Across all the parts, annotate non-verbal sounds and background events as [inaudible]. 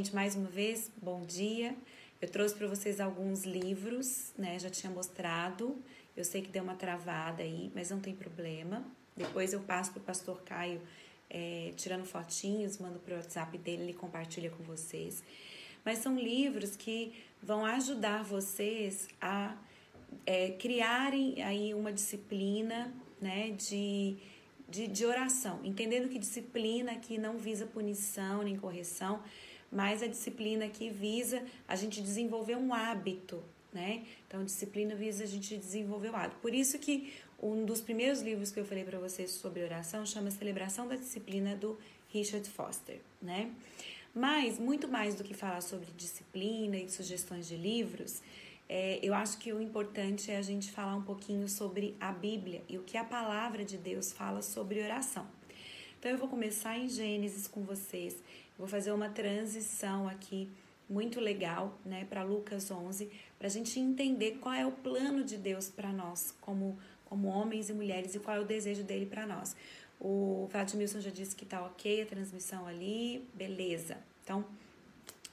Gente, mais uma vez, bom dia. Eu trouxe para vocês alguns livros, né? Já tinha mostrado. Eu sei que deu uma travada aí, mas não tem problema. Depois eu passo para o pastor Caio é, tirando fotinhos, mando para o WhatsApp dele, ele compartilha com vocês. Mas são livros que vão ajudar vocês a é, criarem aí uma disciplina né, de, de, de oração, entendendo que disciplina aqui não visa punição nem correção, mas a disciplina que visa a gente desenvolver um hábito, né? Então, disciplina visa a gente desenvolver o hábito. Por isso que um dos primeiros livros que eu falei para vocês sobre oração chama Celebração da Disciplina do Richard Foster, né? Mas muito mais do que falar sobre disciplina e sugestões de livros, é, eu acho que o importante é a gente falar um pouquinho sobre a Bíblia e o que a palavra de Deus fala sobre oração. Então eu vou começar em Gênesis com vocês. Vou fazer uma transição aqui muito legal, né, para Lucas 11, para a gente entender qual é o plano de Deus para nós, como como homens e mulheres, e qual é o desejo dele para nós. O Vladimilson já disse que tá ok a transmissão ali, beleza. Então,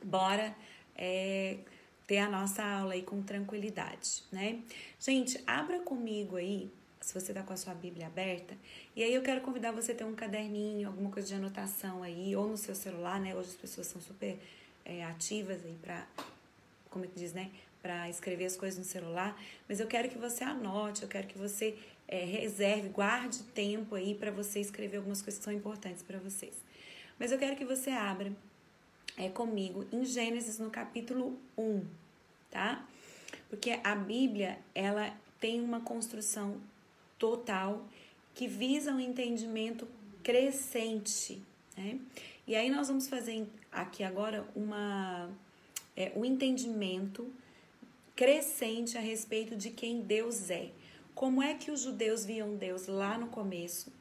bora é, ter a nossa aula aí com tranquilidade, né? Gente, abra comigo aí se você tá com a sua Bíblia aberta. E aí eu quero convidar você a ter um caderninho, alguma coisa de anotação aí, ou no seu celular, né? Hoje as pessoas são super é, ativas aí para, como é que diz, né? Para escrever as coisas no celular. Mas eu quero que você anote, eu quero que você é, reserve, guarde tempo aí para você escrever algumas coisas que são importantes para vocês. Mas eu quero que você abra é, comigo em Gênesis no capítulo 1, tá? Porque a Bíblia, ela tem uma construção total que visa um entendimento crescente, né? E aí nós vamos fazer aqui agora uma é, um entendimento crescente a respeito de quem Deus é. Como é que os judeus viam Deus lá no começo?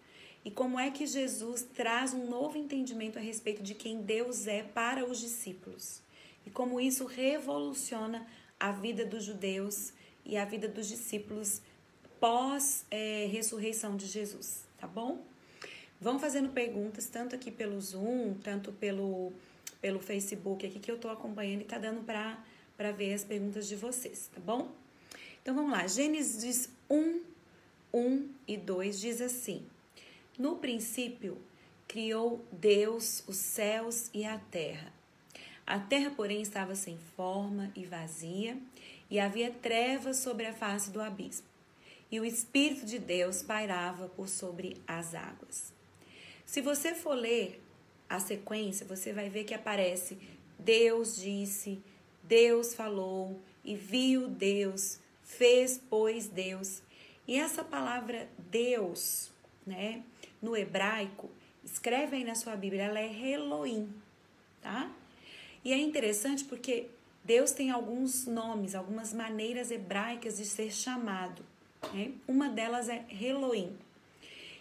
E como é que Jesus traz um novo entendimento a respeito de quem Deus é para os discípulos? E como isso revoluciona a vida dos judeus e a vida dos discípulos pós-ressurreição é, de Jesus, tá bom? Vão fazendo perguntas, tanto aqui pelo Zoom, tanto pelo, pelo Facebook aqui que eu tô acompanhando e tá dando para ver as perguntas de vocês, tá bom? Então vamos lá, Gênesis 1, 1 e 2 diz assim: no princípio, criou Deus os céus e a terra. A terra, porém, estava sem forma e vazia, e havia trevas sobre a face do abismo. E o Espírito de Deus pairava por sobre as águas. Se você for ler a sequência, você vai ver que aparece Deus disse, Deus falou, e viu Deus, fez, pois Deus. E essa palavra Deus, né? no hebraico, escreve aí na sua Bíblia, ela é Elohim, tá? E é interessante porque Deus tem alguns nomes, algumas maneiras hebraicas de ser chamado. Né? Uma delas é Elohim.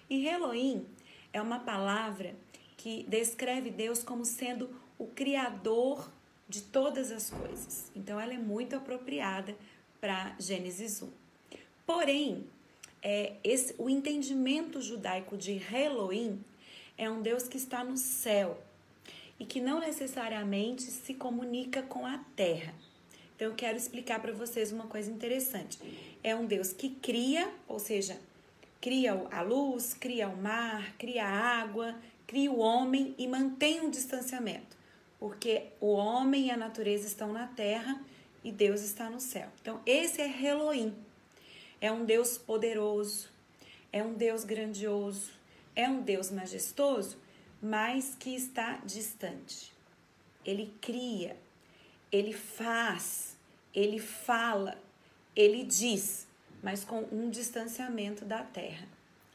E Elohim é uma palavra que descreve Deus como sendo o criador de todas as coisas. Então ela é muito apropriada para Gênesis 1. Porém, é, esse, o entendimento judaico de Elohim é um Deus que está no céu e que não necessariamente se comunica com a terra. Então eu quero explicar para vocês uma coisa interessante. É um Deus que cria, ou seja, cria a luz, cria o mar, cria a água, cria o homem e mantém um distanciamento, porque o homem e a natureza estão na terra e Deus está no céu. Então esse é Elohim. É um Deus poderoso, é um Deus grandioso, é um Deus majestoso, mas que está distante. Ele cria, ele faz, ele fala, ele diz, mas com um distanciamento da terra,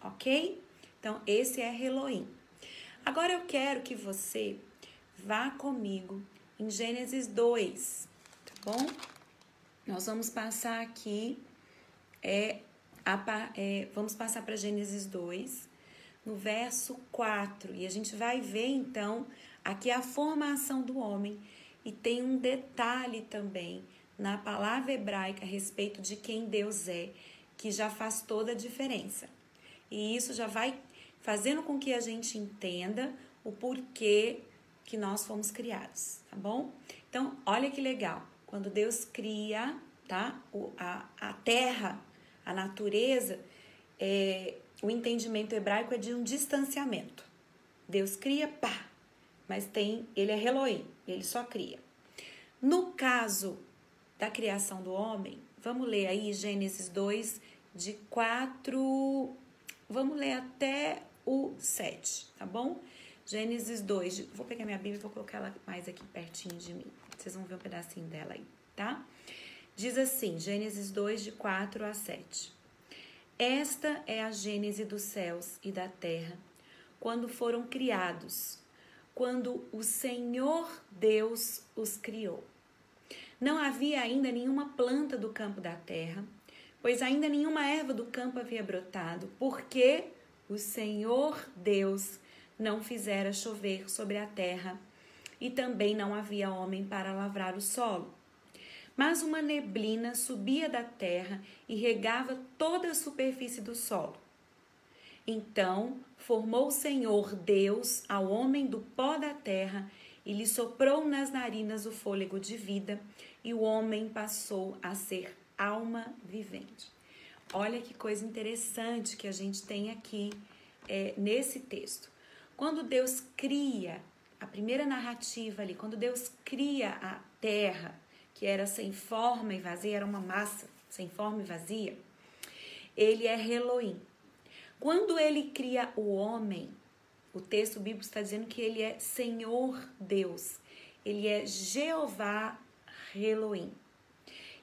ok? Então, esse é Elohim. Agora eu quero que você vá comigo em Gênesis 2, tá bom? Nós vamos passar aqui é, a, é vamos passar para Gênesis 2, no verso 4, e a gente vai ver então aqui a formação do homem, e tem um detalhe também na palavra hebraica a respeito de quem Deus é, que já faz toda a diferença. E isso já vai fazendo com que a gente entenda o porquê que nós fomos criados, tá bom? Então, olha que legal. Quando Deus cria, tá? O, a, a terra, a natureza, é, o entendimento hebraico é de um distanciamento. Deus cria, pá, mas tem, ele é Elohim, ele só cria. No caso da criação do homem, vamos ler aí Gênesis 2, de 4, vamos ler até o 7, tá bom? Gênesis 2, de, vou pegar minha Bíblia e vou colocar ela mais aqui pertinho de mim. Vocês vão ver um pedacinho dela aí, tá? Diz assim, Gênesis 2, de 4 a 7. Esta é a gênese dos céus e da terra, quando foram criados, quando o Senhor Deus os criou. Não havia ainda nenhuma planta do campo da terra, pois ainda nenhuma erva do campo havia brotado, porque o Senhor Deus não fizera chover sobre a terra, e também não havia homem para lavrar o solo. Mas uma neblina subia da terra e regava toda a superfície do solo. Então formou o Senhor Deus ao homem do pó da terra e lhe soprou nas narinas o fôlego de vida, e o homem passou a ser alma vivente. Olha que coisa interessante que a gente tem aqui é, nesse texto. Quando Deus cria, a primeira narrativa ali, quando Deus cria a terra, que era sem forma e vazia, era uma massa sem forma e vazia, ele é Elohim. Quando ele cria o homem, o texto bíblico está dizendo que ele é Senhor Deus, ele é Jeová Elohim.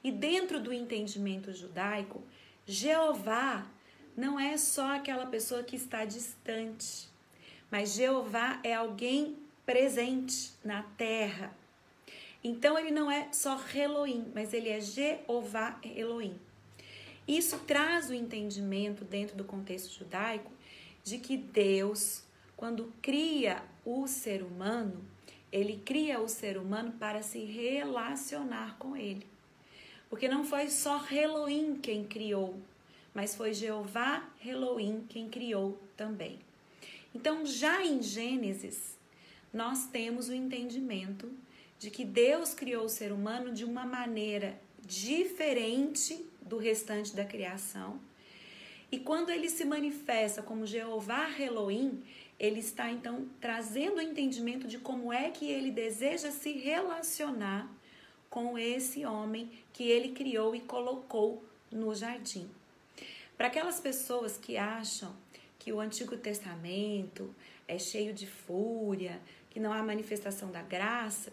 E dentro do entendimento judaico, Jeová não é só aquela pessoa que está distante, mas Jeová é alguém presente na terra, então ele não é só Elohim, mas ele é Jeová Elohim. Isso traz o entendimento dentro do contexto judaico de que Deus, quando cria o ser humano, ele cria o ser humano para se relacionar com ele. Porque não foi só Elohim quem criou, mas foi Jeová Elohim quem criou também. Então, já em Gênesis, nós temos o entendimento de que Deus criou o ser humano de uma maneira diferente do restante da criação. E quando ele se manifesta como Jeová Elohim, ele está então trazendo o entendimento de como é que ele deseja se relacionar com esse homem que ele criou e colocou no jardim. Para aquelas pessoas que acham que o Antigo Testamento é cheio de fúria, que não há manifestação da graça,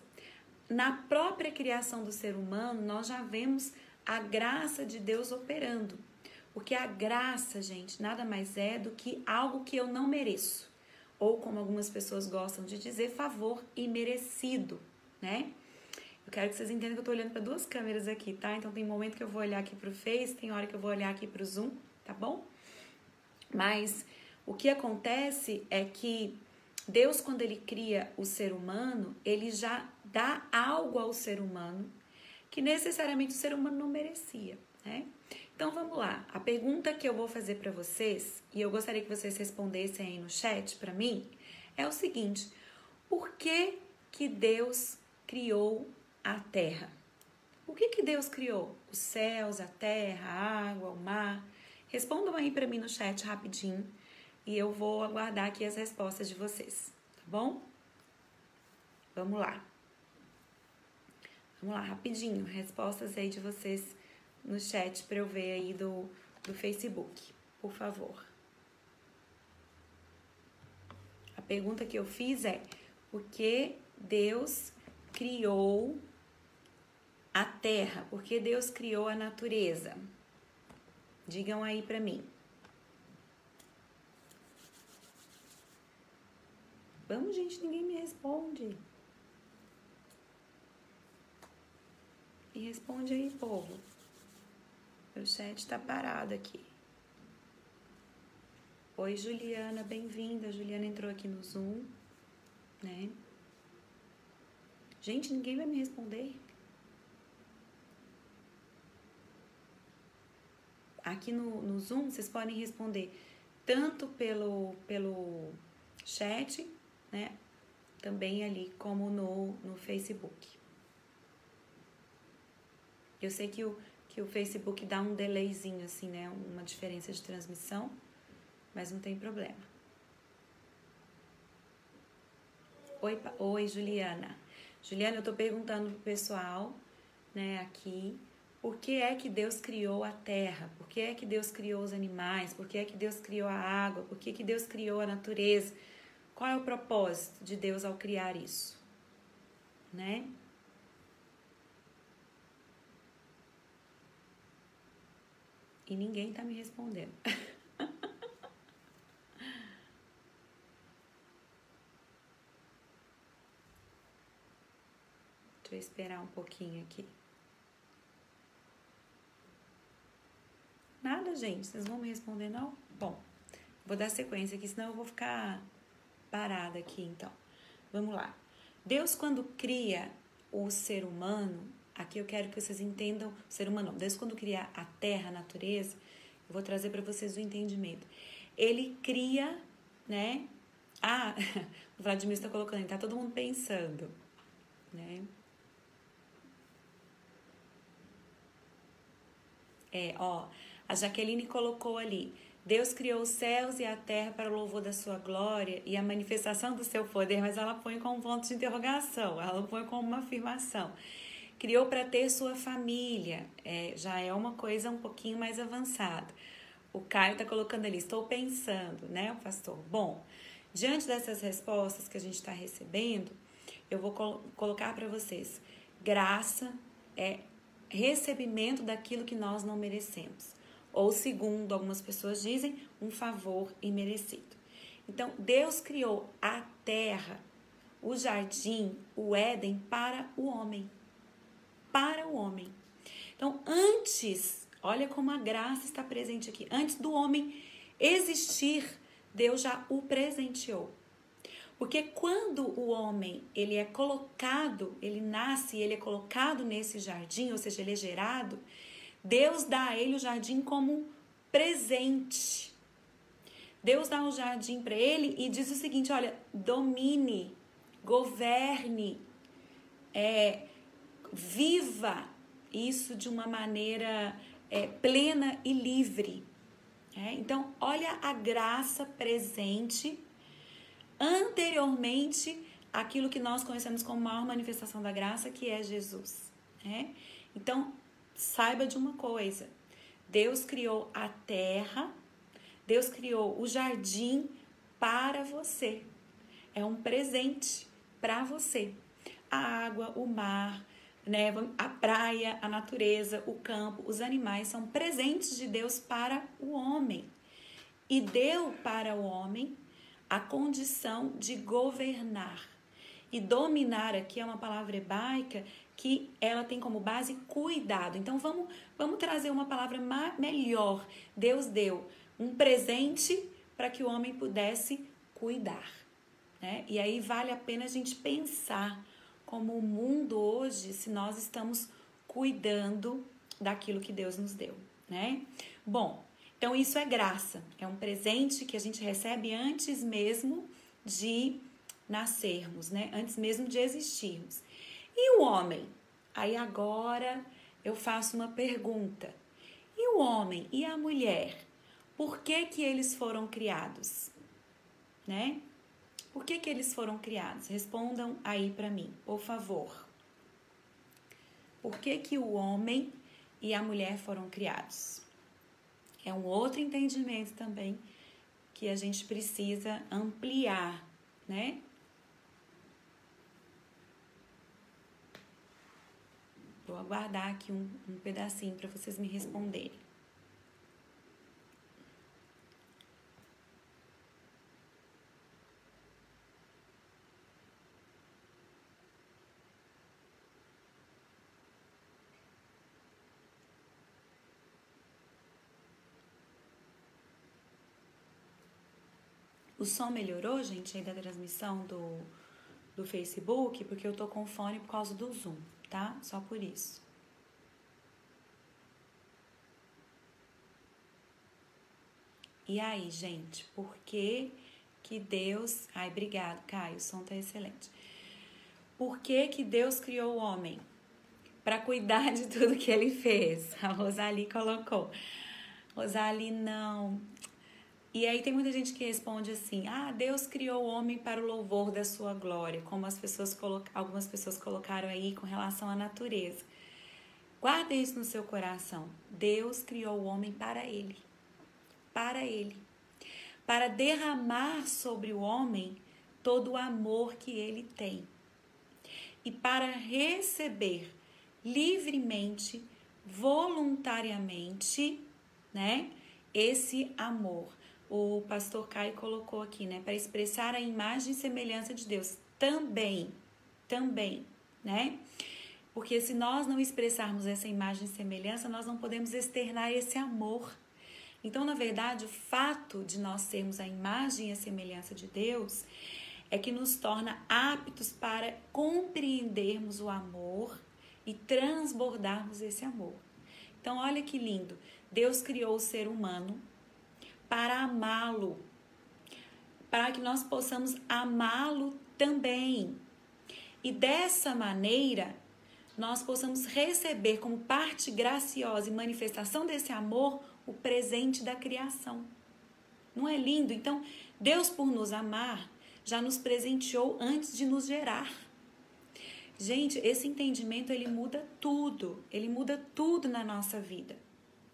na própria criação do ser humano, nós já vemos a graça de Deus operando. Porque a graça, gente, nada mais é do que algo que eu não mereço. Ou, como algumas pessoas gostam de dizer, favor imerecido, né? Eu quero que vocês entendam que eu tô olhando para duas câmeras aqui, tá? Então tem momento que eu vou olhar aqui pro Face, tem hora que eu vou olhar aqui pro Zoom, tá bom? Mas o que acontece é que Deus, quando ele cria o ser humano, ele já dá algo ao ser humano que necessariamente o ser humano não merecia, né? Então vamos lá. A pergunta que eu vou fazer para vocês e eu gostaria que vocês respondessem aí no chat para mim é o seguinte: por que que Deus criou a Terra? O que que Deus criou? Os céus, a terra, a água, o mar? Respondam aí para mim no chat rapidinho e eu vou aguardar aqui as respostas de vocês, tá bom? Vamos lá. Vamos lá, rapidinho, respostas aí de vocês no chat para eu ver aí do, do Facebook, por favor. A pergunta que eu fiz é: por que Deus criou a terra? Por que Deus criou a natureza? Digam aí para mim. Vamos, gente, ninguém me responde. E responde aí, povo. Meu chat tá parado aqui. Oi, Juliana, bem-vinda. Juliana entrou aqui no Zoom, né? Gente, ninguém vai me responder. Aqui no, no Zoom, vocês podem responder tanto pelo, pelo chat, né? também ali como no, no Facebook. Eu sei que o, que o Facebook dá um delayzinho, assim, né? Uma diferença de transmissão, mas não tem problema. Oi, oi Juliana. Juliana, eu tô perguntando pro pessoal, né, aqui, por que é que Deus criou a terra? Por que é que Deus criou os animais? Por que é que Deus criou a água? Por que, que Deus criou a natureza? Qual é o propósito de Deus ao criar isso? Né? Ninguém tá me respondendo. [laughs] Deixa eu esperar um pouquinho aqui. Nada, gente. Vocês vão me responder, não? Bom, vou dar sequência aqui, senão eu vou ficar parada aqui, então. Vamos lá. Deus, quando cria o ser humano, aqui eu quero que vocês entendam, o ser humano, Deus, quando cria a terra, a natureza, eu vou trazer para vocês o entendimento. Ele cria, né? Ah, [laughs] o Vladimir está colocando, tá todo mundo pensando, né? É, ó, a Jaqueline colocou ali: Deus criou os céus e a terra para o louvor da sua glória e a manifestação do seu poder, mas ela põe com um ponto de interrogação, ela põe como uma afirmação. Criou para ter sua família, é, já é uma coisa um pouquinho mais avançada. O Caio está colocando ali, estou pensando, né, pastor? Bom, diante dessas respostas que a gente está recebendo, eu vou col colocar para vocês: graça é recebimento daquilo que nós não merecemos ou segundo algumas pessoas dizem, um favor imerecido. Então, Deus criou a terra, o jardim, o Éden para o homem. Para o homem. Então, antes, olha como a graça está presente aqui. Antes do homem existir, Deus já o presenteou. Porque quando o homem ele é colocado, ele nasce, ele é colocado nesse jardim, ou seja, ele é gerado, Deus dá a ele o jardim como presente. Deus dá o um jardim para ele e diz o seguinte: olha, domine, governe, é, viva isso de uma maneira é, plena e livre. É, então, olha a graça presente anteriormente aquilo que nós conhecemos como maior manifestação da graça, que é Jesus. É? Então, saiba de uma coisa: Deus criou a terra, Deus criou o jardim para você. É um presente para você. A água, o mar, né, a praia, a natureza, o campo, os animais são presentes de Deus para o homem. E deu para o homem a condição de governar. E dominar aqui é uma palavra hebraica que ela tem como base cuidado. Então vamos, vamos trazer uma palavra melhor. Deus deu um presente para que o homem pudesse cuidar. Né? E aí vale a pena a gente pensar como o mundo hoje, se nós estamos cuidando daquilo que Deus nos deu. Né? Bom, então isso é graça, é um presente que a gente recebe antes mesmo de nascermos, né? Antes mesmo de existirmos. E o homem? Aí agora eu faço uma pergunta. E o homem e a mulher? Por que que eles foram criados? Né? Por que que eles foram criados? Respondam aí para mim, por favor. Por que que o homem e a mulher foram criados? É um outro entendimento também que a gente precisa ampliar, né? Vou aguardar aqui um, um pedacinho para vocês me responderem. O som melhorou, gente, aí da transmissão do, do Facebook, porque eu tô com fone por causa do Zoom tá? Só por isso. E aí, gente, por que que Deus. Ai, obrigado, Caio, o som tá excelente. Por que, que Deus criou o homem? Para cuidar de tudo que ele fez. A Rosali colocou. Rosali, não. E aí tem muita gente que responde assim: "Ah, Deus criou o homem para o louvor da sua glória", como as pessoas algumas pessoas colocaram aí com relação à natureza. Guarda isso no seu coração. Deus criou o homem para ele. Para ele. Para derramar sobre o homem todo o amor que ele tem. E para receber livremente, voluntariamente, né, esse amor o pastor Caio colocou aqui, né? Para expressar a imagem e semelhança de Deus. Também, também, né? Porque se nós não expressarmos essa imagem e semelhança, nós não podemos externar esse amor. Então, na verdade, o fato de nós sermos a imagem e a semelhança de Deus é que nos torna aptos para compreendermos o amor e transbordarmos esse amor. Então, olha que lindo. Deus criou o ser humano para amá-lo, para que nós possamos amá-lo também. E dessa maneira, nós possamos receber como parte graciosa e manifestação desse amor o presente da criação. Não é lindo? Então, Deus, por nos amar, já nos presenteou antes de nos gerar. Gente, esse entendimento ele muda tudo, ele muda tudo na nossa vida,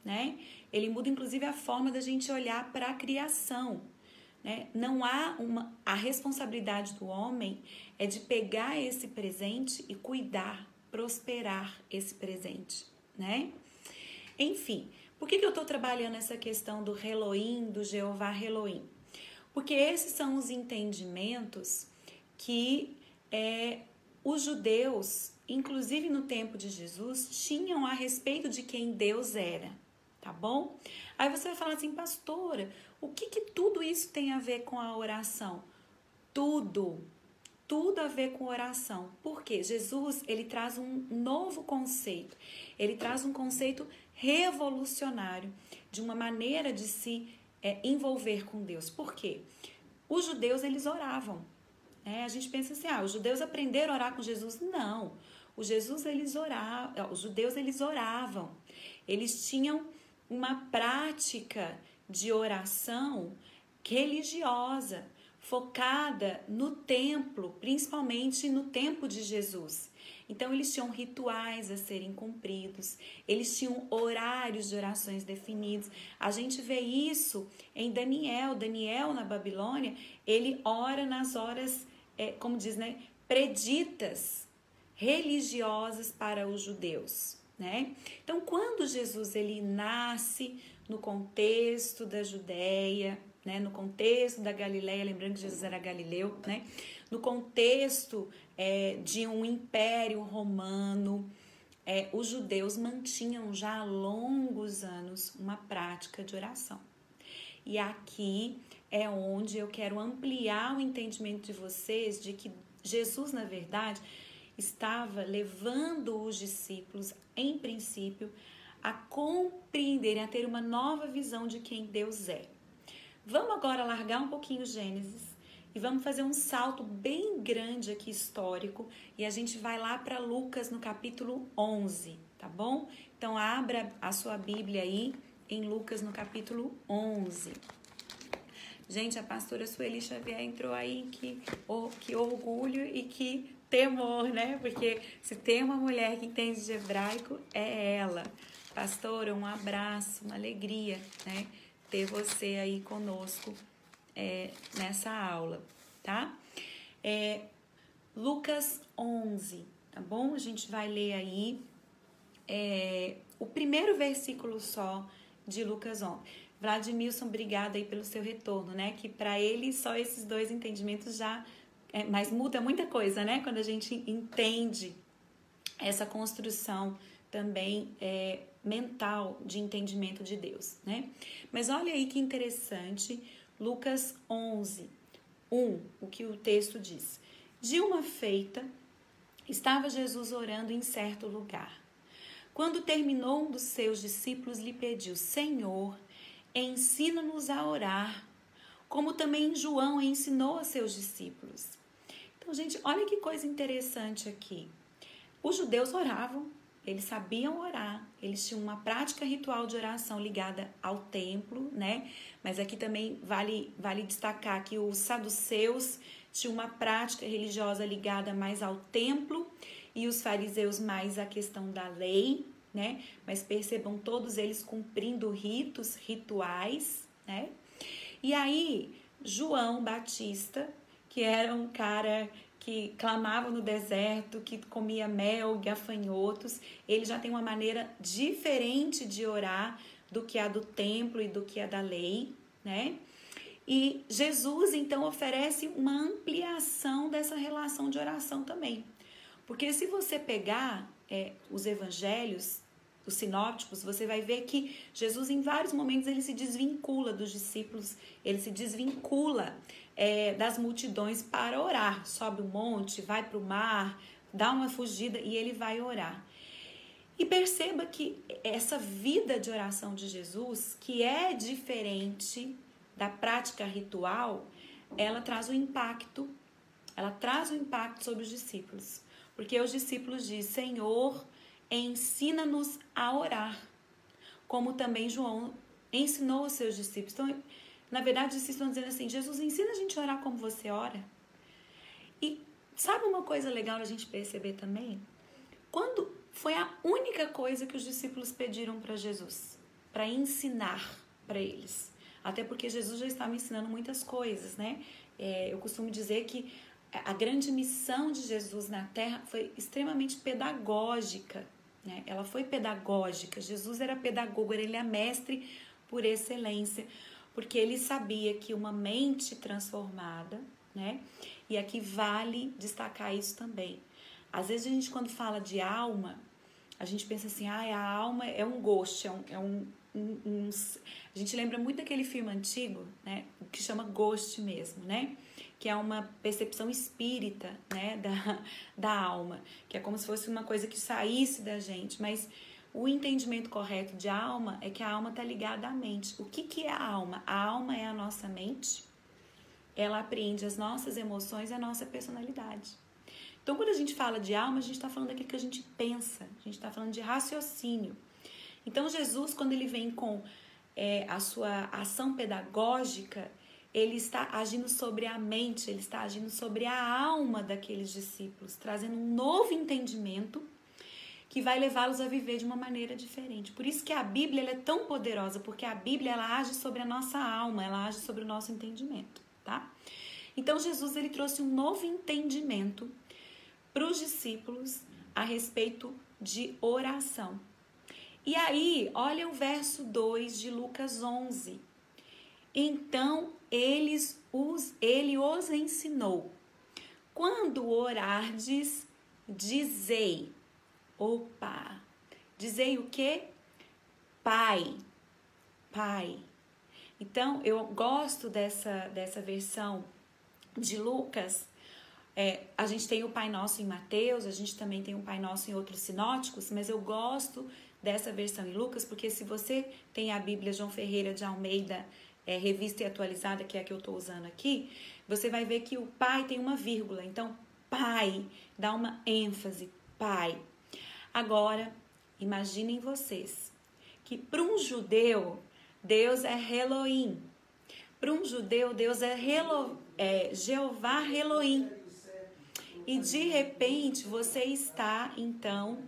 né? Ele muda inclusive a forma da gente olhar para a criação. Né? Não há uma. A responsabilidade do homem é de pegar esse presente e cuidar, prosperar esse presente. Né? Enfim, por que, que eu estou trabalhando essa questão do Elohim, do Jeová Elohim? Porque esses são os entendimentos que é, os judeus, inclusive no tempo de Jesus, tinham a respeito de quem Deus era tá bom? Aí você vai falar assim, pastora, o que, que tudo isso tem a ver com a oração? Tudo, tudo a ver com oração. Porque Jesus, ele traz um novo conceito. Ele traz um conceito revolucionário de uma maneira de se é, envolver com Deus. Por quê? Os judeus, eles oravam. É, a gente pensa assim, ah, os judeus aprenderam a orar com Jesus. Não. Os Jesus, eles oravam, os judeus, eles oravam. Eles tinham uma prática de oração religiosa, focada no templo, principalmente no tempo de Jesus. Então, eles tinham rituais a serem cumpridos, eles tinham horários de orações definidos. A gente vê isso em Daniel. Daniel, na Babilônia, ele ora nas horas, é, como diz, né, preditas religiosas para os judeus né? Então, quando Jesus ele nasce no contexto da Judéia, né, no contexto da Galileia, lembrando que Jesus era galileu, né, no contexto é, de um império romano, é, os judeus mantinham já há longos anos uma prática de oração. E aqui é onde eu quero ampliar o entendimento de vocês de que Jesus, na verdade, estava levando os discípulos, em princípio, a compreenderem, a ter uma nova visão de quem Deus é. Vamos agora largar um pouquinho Gênesis e vamos fazer um salto bem grande aqui histórico e a gente vai lá para Lucas no capítulo 11, tá bom? Então abra a sua Bíblia aí em Lucas no capítulo 11. Gente, a pastora Sueli Xavier entrou aí, que, oh, que orgulho e que temor, né? Porque se tem uma mulher que entende de hebraico, é ela. Pastora, um abraço, uma alegria, né? Ter você aí conosco é, nessa aula, tá? É, Lucas 11, tá bom? A gente vai ler aí é, o primeiro versículo só de Lucas 11. Vladimilson, obrigada aí pelo seu retorno, né? Que para ele só esses dois entendimentos já é, mas muda muita coisa, né? Quando a gente entende essa construção também é, mental de entendimento de Deus, né? Mas olha aí que interessante, Lucas 11, 1, o que o texto diz. De uma feita, estava Jesus orando em certo lugar. Quando terminou, um dos seus discípulos lhe pediu: Senhor, ensina-nos a orar como também João ensinou a seus discípulos. Gente, olha que coisa interessante aqui. Os judeus oravam, eles sabiam orar, eles tinham uma prática ritual de oração ligada ao templo, né? Mas aqui também vale, vale destacar que os saduceus tinham uma prática religiosa ligada mais ao templo e os fariseus mais à questão da lei, né? Mas percebam todos eles cumprindo ritos, rituais, né? E aí, João Batista, que era um cara que clamava no deserto, que comia mel, gafanhotos, ele já tem uma maneira diferente de orar do que a do templo e do que a da lei, né? E Jesus então oferece uma ampliação dessa relação de oração também. Porque se você pegar é, os evangelhos, os sinópticos, você vai ver que Jesus, em vários momentos, ele se desvincula dos discípulos, ele se desvincula é, das multidões para orar. Sobe o um monte, vai para o mar, dá uma fugida e ele vai orar. E perceba que essa vida de oração de Jesus, que é diferente da prática ritual, ela traz o um impacto, ela traz o um impacto sobre os discípulos. Porque os discípulos dizem, Senhor, ensina-nos a orar, como também João ensinou os seus discípulos. Então, na verdade, discípulos estão dizendo assim: Jesus, ensina a gente a orar como você ora. E sabe uma coisa legal a gente perceber também? Quando foi a única coisa que os discípulos pediram para Jesus, para ensinar para eles. Até porque Jesus já estava ensinando muitas coisas, né? É, eu costumo dizer que a grande missão de Jesus na Terra foi extremamente pedagógica. Né? Ela foi pedagógica. Jesus era pedagogo, ele é mestre por excelência, porque ele sabia que uma mente transformada, né? E aqui vale destacar isso também. Às vezes a gente quando fala de alma, a gente pensa assim, ah, a alma é um ghost, é um, é um, um, um, a gente lembra muito daquele filme antigo, né, que chama Ghost mesmo, né, que é uma percepção espírita, né, [laughs] da, da alma, que é como se fosse uma coisa que saísse da gente, mas o entendimento correto de alma é que a alma está ligada à mente. O que, que é a alma? A alma é a nossa mente, ela apreende as nossas emoções e a nossa personalidade. Então, quando a gente fala de alma, a gente está falando daquilo que a gente pensa, a gente está falando de raciocínio. Então, Jesus, quando ele vem com é, a sua ação pedagógica, ele está agindo sobre a mente, ele está agindo sobre a alma daqueles discípulos, trazendo um novo entendimento que vai levá-los a viver de uma maneira diferente. Por isso que a Bíblia é tão poderosa, porque a Bíblia ela age sobre a nossa alma, ela age sobre o nosso entendimento, tá? Então Jesus ele trouxe um novo entendimento para os discípulos a respeito de oração. E aí, olha o verso 2 de Lucas 11. Então eles os, ele os ensinou. Quando orardes, dizei. Opa! Dizei o que? Pai. Pai. Então, eu gosto dessa, dessa versão de Lucas. É, a gente tem o Pai Nosso em Mateus, a gente também tem o Pai Nosso em outros sinóticos, mas eu gosto dessa versão em Lucas, porque se você tem a Bíblia João Ferreira de Almeida, é, revista e atualizada, que é a que eu estou usando aqui, você vai ver que o pai tem uma vírgula. Então, pai, dá uma ênfase, pai. Agora, imaginem vocês que para um judeu, Deus é Elohim. Para um judeu, Deus é, Helo, é Jeová Elohim. E de repente você está, então,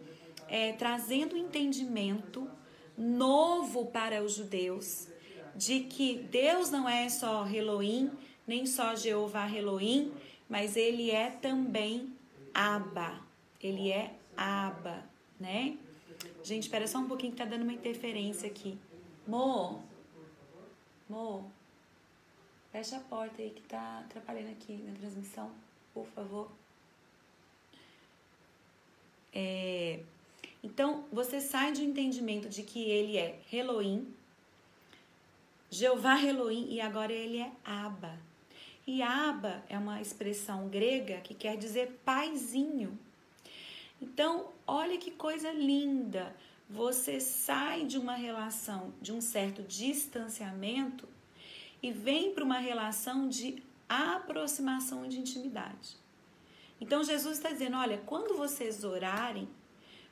é, trazendo entendimento novo para os judeus de que Deus não é só Elohim, nem só Jeová Elohim, mas ele é também Abba. Ele é Abba, né? Gente, espera só um pouquinho que tá dando uma interferência aqui. Mo, Mo, fecha a porta aí que tá atrapalhando aqui na transmissão, por favor. É, então, você sai de um entendimento de que ele é Elohim, Jeová Elohim, e agora ele é Abba. E Abba é uma expressão grega que quer dizer paizinho. Então, olha que coisa linda. Você sai de uma relação, de um certo distanciamento, e vem para uma relação de aproximação de intimidade. Então Jesus está dizendo: olha, quando vocês orarem,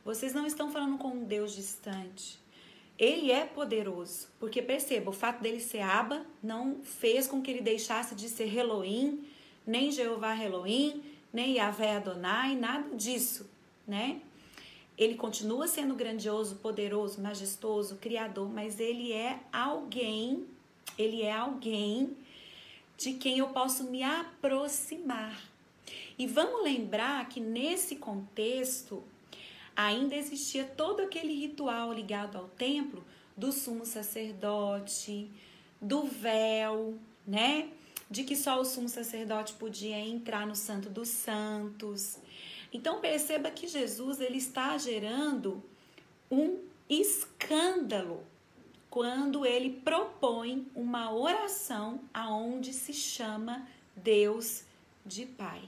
vocês não estão falando com um Deus distante. Ele é poderoso, porque perceba, o fato dele ser Aba não fez com que ele deixasse de ser Elohim, nem Jeová Elohim, nem Yahvé Adonai, nada disso, né? Ele continua sendo grandioso, poderoso, majestoso, criador, mas ele é alguém, ele é alguém de quem eu posso me aproximar. E vamos lembrar que nesse contexto ainda existia todo aquele ritual ligado ao templo do sumo sacerdote, do véu, né? De que só o sumo sacerdote podia entrar no Santo dos Santos. Então perceba que Jesus ele está gerando um escândalo quando ele propõe uma oração aonde se chama Deus de Pai.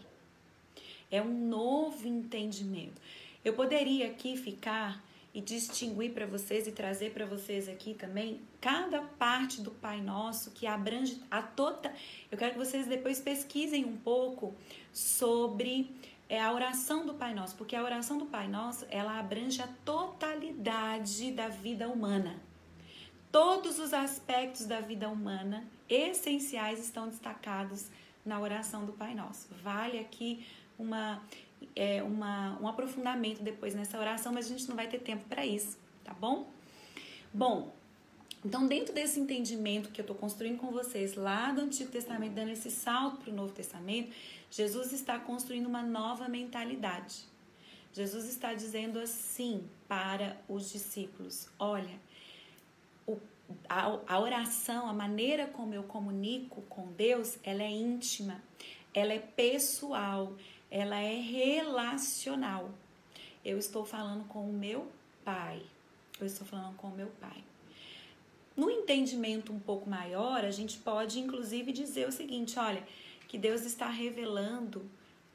É um novo entendimento. Eu poderia aqui ficar e distinguir para vocês e trazer para vocês aqui também cada parte do Pai Nosso que abrange a toda. Eu quero que vocês depois pesquisem um pouco sobre é a oração do Pai Nosso, porque a oração do Pai Nosso, ela abrange a totalidade da vida humana. Todos os aspectos da vida humana essenciais estão destacados na oração do Pai Nosso. Vale aqui uma, é, uma, um aprofundamento depois nessa oração, mas a gente não vai ter tempo para isso, tá bom? Bom, então, dentro desse entendimento que eu estou construindo com vocês lá do Antigo Testamento, dando esse salto para o Novo Testamento, Jesus está construindo uma nova mentalidade. Jesus está dizendo assim para os discípulos: olha, o, a, a oração, a maneira como eu comunico com Deus, ela é íntima, ela é pessoal, ela é relacional. Eu estou falando com o meu pai. Eu estou falando com o meu pai. No entendimento um pouco maior, a gente pode inclusive dizer o seguinte: olha, que Deus está revelando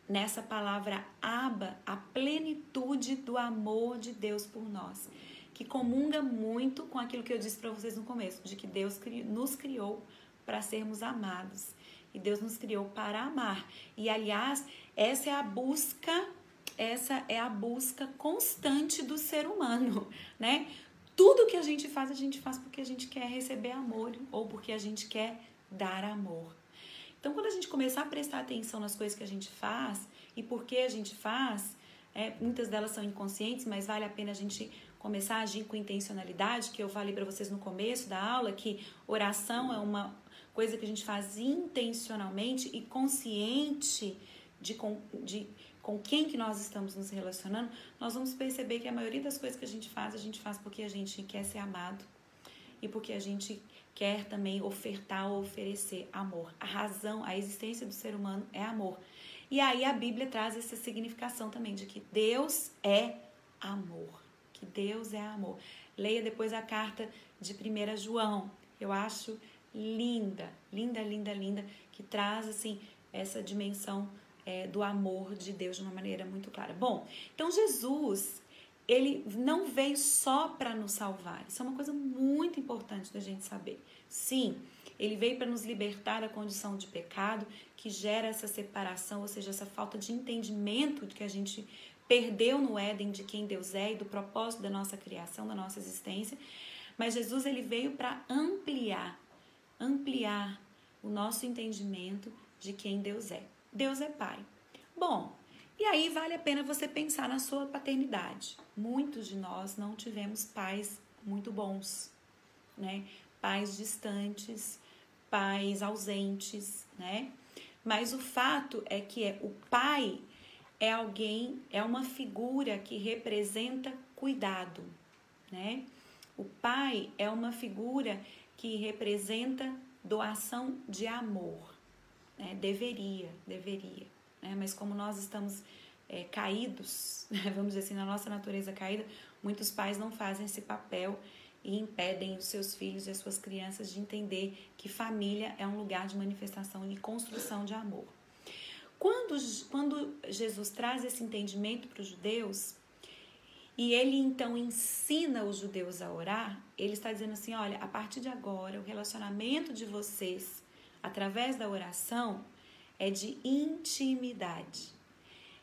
nessa palavra aba a plenitude do amor de Deus por nós, que comunga muito com aquilo que eu disse para vocês no começo, de que Deus nos criou para sermos amados e Deus nos criou para amar. E aliás, essa é a busca, essa é a busca constante do ser humano, [laughs] né? Tudo que a gente faz, a gente faz porque a gente quer receber amor ou porque a gente quer dar amor. Então, quando a gente começar a prestar atenção nas coisas que a gente faz e por que a gente faz, é, muitas delas são inconscientes, mas vale a pena a gente começar a agir com intencionalidade, que eu falei para vocês no começo da aula, que oração é uma coisa que a gente faz intencionalmente e consciente de, com, de com quem que nós estamos nos relacionando, nós vamos perceber que a maioria das coisas que a gente faz, a gente faz porque a gente quer ser amado e porque a gente quer também ofertar ou oferecer amor. A razão, a existência do ser humano é amor. E aí a Bíblia traz essa significação também de que Deus é amor. Que Deus é amor. Leia depois a carta de 1 João. Eu acho linda, linda, linda, linda, que traz assim essa dimensão é, do amor de Deus de uma maneira muito clara. Bom, então Jesus ele não veio só para nos salvar. Isso é uma coisa muito importante da gente saber. Sim, ele veio para nos libertar da condição de pecado que gera essa separação, ou seja, essa falta de entendimento que a gente perdeu no Éden de quem Deus é e do propósito da nossa criação, da nossa existência. Mas Jesus ele veio para ampliar, ampliar o nosso entendimento de quem Deus é. Deus é Pai. Bom, e aí vale a pena você pensar na sua paternidade. Muitos de nós não tivemos pais muito bons, né? Pais distantes, pais ausentes, né? Mas o fato é que é, o pai é alguém, é uma figura que representa cuidado, né? O pai é uma figura que representa doação de amor, né? Deveria, deveria né? mas como nós estamos é, caídos, [laughs] né? vamos dizer assim, na nossa natureza caída, muitos pais não fazem esse papel e impedem os seus filhos e as suas crianças de entender que família é um lugar de manifestação e construção de amor. Quando, quando Jesus traz esse entendimento para os judeus, e ele então ensina os judeus a orar, ele está dizendo assim: olha, a partir de agora, o relacionamento de vocês através da oração é de intimidade.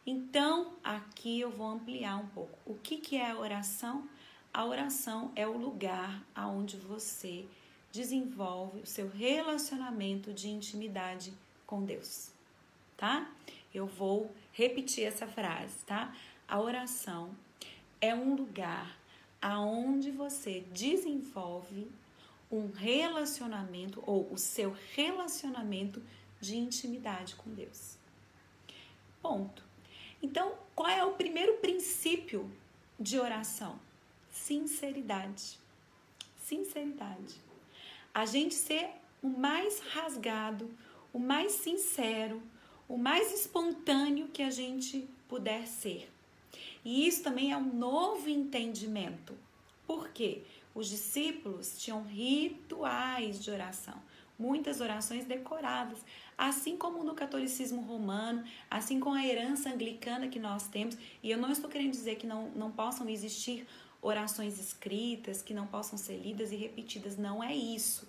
Então, aqui eu vou ampliar um pouco. O que, que é a oração? A oração é o lugar aonde você desenvolve o seu relacionamento de intimidade com Deus, tá? Eu vou repetir essa frase, tá? A oração é um lugar aonde você desenvolve um relacionamento ou o seu relacionamento de intimidade com Deus. Ponto. Então, qual é o primeiro princípio de oração? Sinceridade. Sinceridade. A gente ser o mais rasgado, o mais sincero, o mais espontâneo que a gente puder ser. E isso também é um novo entendimento. Por quê? Os discípulos tinham rituais de oração, muitas orações decoradas, assim como no catolicismo romano, assim como a herança anglicana que nós temos. E eu não estou querendo dizer que não, não possam existir orações escritas, que não possam ser lidas e repetidas, não é isso.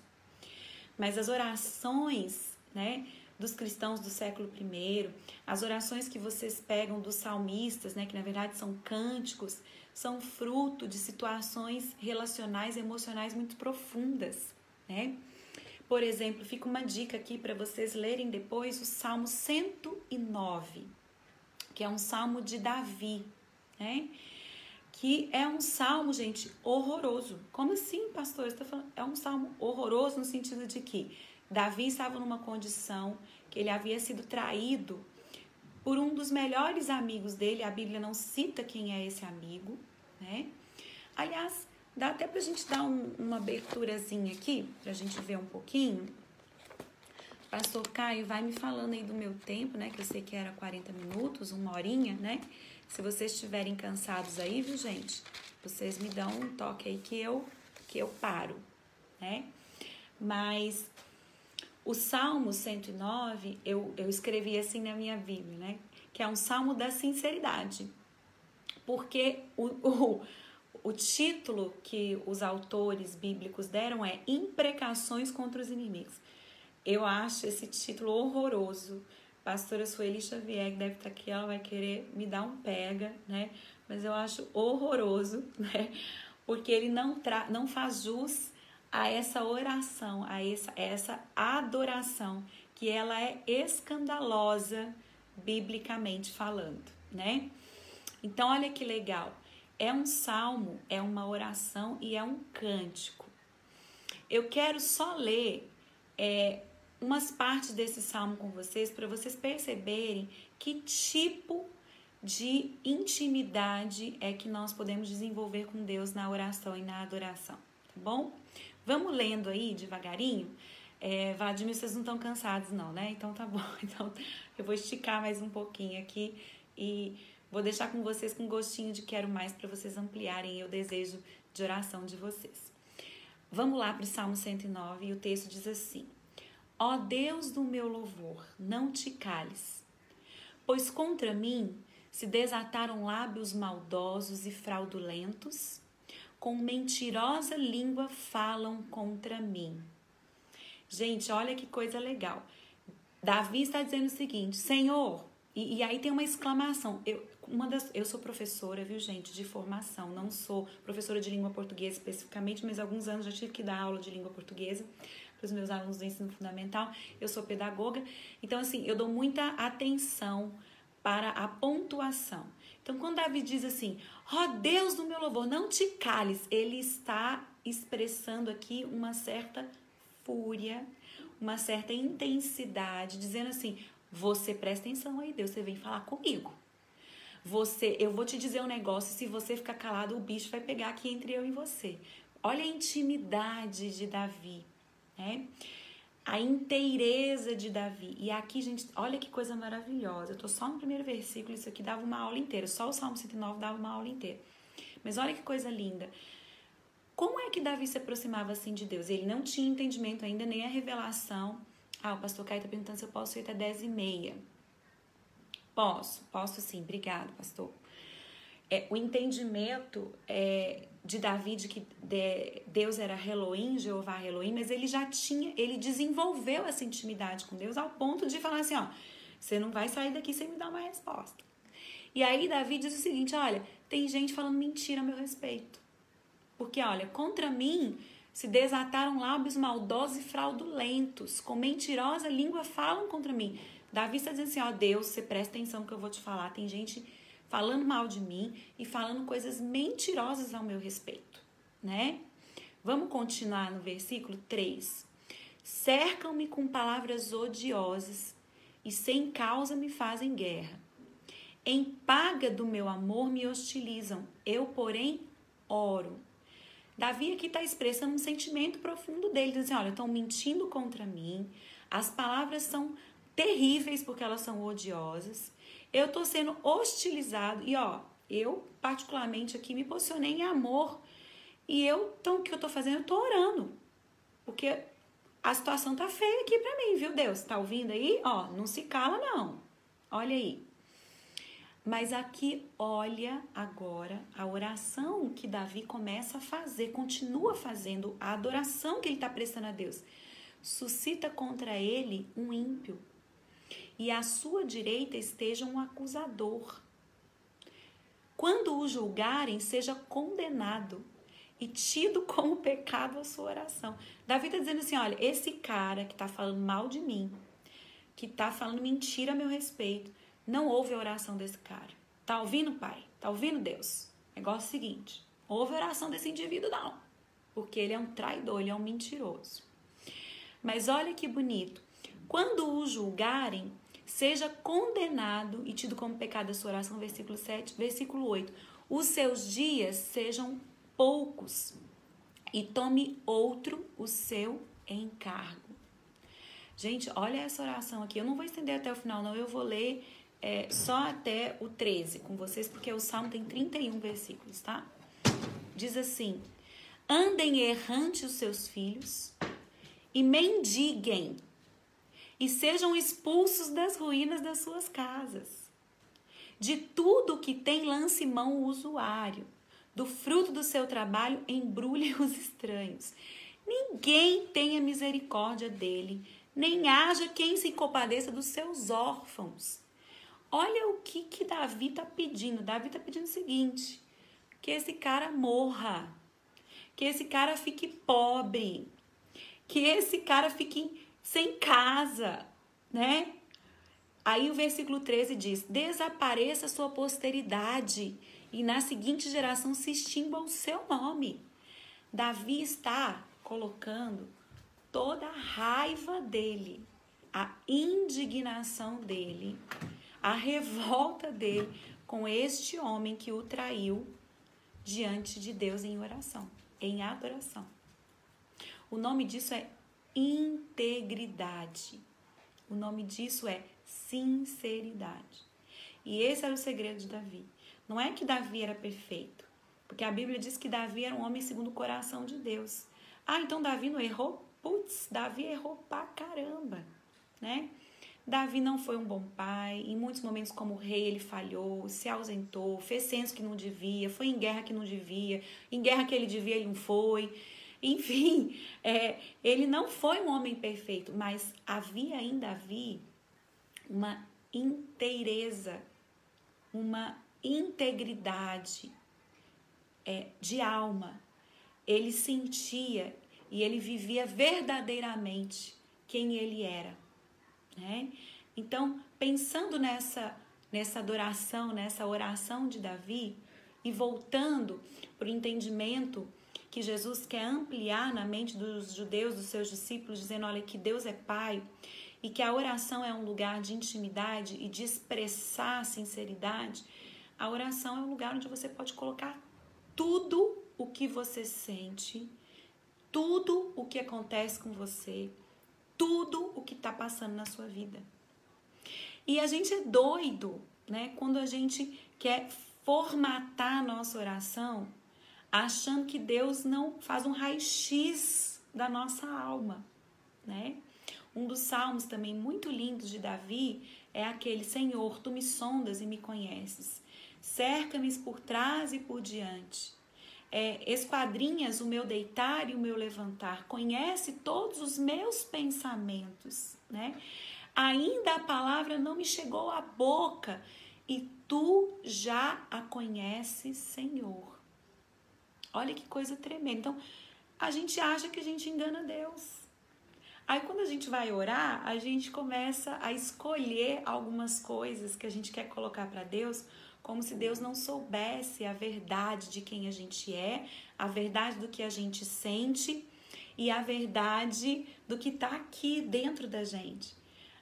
Mas as orações, né, dos cristãos do século I, as orações que vocês pegam dos salmistas, né, que na verdade são cânticos, são fruto de situações relacionais, emocionais muito profundas, né? Por exemplo, fica uma dica aqui para vocês lerem depois o Salmo 109, que é um salmo de Davi, né? Que é um salmo, gente, horroroso. Como assim, pastor? Você tá falando? É um salmo horroroso no sentido de que Davi estava numa condição que ele havia sido traído por um dos melhores amigos dele. A Bíblia não cita quem é esse amigo, né? Aliás, dá até pra gente dar um, uma aberturazinha aqui, pra gente ver um pouquinho. Pastor Caio, vai me falando aí do meu tempo, né? Que eu sei que era 40 minutos, uma horinha, né? Se vocês estiverem cansados aí, viu, gente? Vocês me dão um toque aí que eu, que eu paro, né? Mas o Salmo 109, eu, eu escrevi assim na minha Bíblia, né? Que é um salmo da sinceridade. Porque o, o, o título que os autores bíblicos deram é Imprecações contra os Inimigos. Eu acho esse título horroroso. Pastora Sueli Xavier, que deve estar aqui, ela vai querer me dar um pega, né? Mas eu acho horroroso, [laughs] né? Porque ele não, tra não faz jus a essa oração, a essa, essa adoração, que ela é escandalosa biblicamente falando, né? Então, olha que legal. É um salmo, é uma oração e é um cântico. Eu quero só ler é, umas partes desse salmo com vocês para vocês perceberem que tipo de intimidade é que nós podemos desenvolver com Deus na oração e na adoração, tá bom? Vamos lendo aí devagarinho. É, vocês não estão cansados, não, né? Então tá bom. [laughs] Então eu vou esticar mais um pouquinho aqui e vou deixar com vocês com gostinho de quero mais para vocês ampliarem o desejo de oração de vocês. Vamos lá para o Salmo 109 e o texto diz assim: Ó Deus do meu louvor, não te cales, pois contra mim se desataram lábios maldosos e fraudulentos com mentirosa língua falam contra mim. Gente, olha que coisa legal. Davi está dizendo o seguinte: Senhor, e, e, aí tem uma exclamação. Eu, uma das, eu sou professora, viu, gente, de formação. Não sou professora de língua portuguesa especificamente, mas alguns anos já tive que dar aula de língua portuguesa para os meus alunos do ensino fundamental. Eu sou pedagoga, então, assim, eu dou muita atenção para a pontuação. Então, quando Davi diz assim, ó oh, Deus do meu louvor, não te cales, ele está expressando aqui uma certa fúria, uma certa intensidade, dizendo assim: você presta atenção aí, Deus, você vem falar comigo. Você, eu vou te dizer um negócio, se você ficar calado, o bicho vai pegar aqui entre eu e você. Olha a intimidade de Davi, né? a inteireza de Davi. E aqui, gente, olha que coisa maravilhosa. Eu tô só no primeiro versículo, isso aqui dava uma aula inteira. Só o Salmo 109 dava uma aula inteira. Mas olha que coisa linda. Como é que Davi se aproximava assim de Deus? Ele não tinha entendimento ainda, nem a revelação. Ah, o pastor Caio tá perguntando se eu posso ir até 10 e meia. Posso, posso sim. Obrigado, pastor. é, o entendimento é, de Davi de que de, Deus era Elohim, Jeová Elohim, mas ele já tinha, ele desenvolveu essa intimidade com Deus ao ponto de falar assim, ó, você não vai sair daqui sem me dar uma resposta. E aí Davi diz o seguinte, olha, tem gente falando mentira a meu respeito. Porque, olha, contra mim se desataram lábios maldosos e fraudulentos, com mentirosa língua falam contra mim. Davi está dizendo assim, ó, Deus, você presta atenção no que eu vou te falar. Tem gente falando mal de mim e falando coisas mentirosas ao meu respeito, né? Vamos continuar no versículo 3. Cercam-me com palavras odiosas e sem causa me fazem guerra. Em paga do meu amor me hostilizam, eu, porém, oro. Davi aqui está expressando um sentimento profundo dele, dizendo assim, olha, estão mentindo contra mim, as palavras são terríveis porque elas são odiosas, eu estou sendo hostilizado, e ó, eu particularmente aqui me posicionei em amor, e eu, então o que eu estou fazendo? Eu estou orando, porque a situação tá feia aqui para mim, viu Deus? Tá ouvindo aí? Ó, não se cala não, olha aí. Mas aqui, olha agora a oração que Davi começa a fazer, continua fazendo, a adoração que ele está prestando a Deus. Suscita contra ele um ímpio, e à sua direita esteja um acusador. Quando o julgarem, seja condenado e tido [laughs] como pecado a sua oração. Davi está dizendo assim: olha, esse cara que está falando mal de mim, que está falando mentira a meu respeito, não ouve a oração desse cara. Tá ouvindo, pai? Tá ouvindo, Deus? Negócio seguinte: ouve a oração desse indivíduo, não. Porque ele é um traidor, ele é um mentiroso. Mas olha que bonito. Quando o julgarem, seja condenado e tido como pecado a sua oração, versículo 7, versículo 8. Os seus dias sejam poucos e tome outro o seu encargo. Gente, olha essa oração aqui. Eu não vou estender até o final, não. Eu vou ler é, só até o 13 com vocês, porque o Salmo tem 31 versículos, tá? Diz assim: Andem errante os seus filhos e mendiguem, e sejam expulsos das ruínas das suas casas. De tudo que tem lance mão o usuário, do fruto do seu trabalho embrulhe os estranhos. Ninguém tenha misericórdia dele, nem haja quem se compadeça dos seus órfãos. Olha o que, que Davi está pedindo. Davi está pedindo o seguinte: que esse cara morra, que esse cara fique pobre, que esse cara fique sem casa, né? Aí o versículo 13 diz: Desapareça sua posteridade, e na seguinte geração se extingua o seu nome. Davi está colocando toda a raiva dele, a indignação dele, a revolta dele com este homem que o traiu diante de Deus em oração, em adoração. O nome disso é integridade. O nome disso é sinceridade. E esse era o segredo de Davi. Não é que Davi era perfeito, porque a Bíblia diz que Davi era um homem segundo o coração de Deus. Ah, então Davi não errou? Putz, Davi errou pra caramba, né? Davi não foi um bom pai, em muitos momentos como rei ele falhou, se ausentou, fez censo que não devia, foi em guerra que não devia, em guerra que ele devia ele não foi. Enfim, é, ele não foi um homem perfeito, mas havia em Davi uma inteireza, uma integridade é, de alma. Ele sentia e ele vivia verdadeiramente quem ele era. Né? Então, pensando nessa, nessa adoração, nessa oração de Davi e voltando para o entendimento que Jesus quer ampliar na mente dos judeus, dos seus discípulos, dizendo: olha, que Deus é Pai e que a oração é um lugar de intimidade e de expressar sinceridade. A oração é um lugar onde você pode colocar tudo o que você sente, tudo o que acontece com você, tudo o que está passando na sua vida. E a gente é doido, né? Quando a gente quer formatar a nossa oração achando que Deus não faz um raio-x da nossa alma, né? Um dos salmos também muito lindos de Davi é aquele: Senhor, tu me sondas e me conheces. cerca-me por trás e por diante. É, esquadrinhas o meu deitar e o meu levantar, conhece todos os meus pensamentos, né? Ainda a palavra não me chegou à boca e tu já a conheces, Senhor. Olha que coisa tremenda. Então, a gente acha que a gente engana Deus. Aí quando a gente vai orar, a gente começa a escolher algumas coisas que a gente quer colocar para Deus, como se Deus não soubesse a verdade de quem a gente é, a verdade do que a gente sente e a verdade do que está aqui dentro da gente.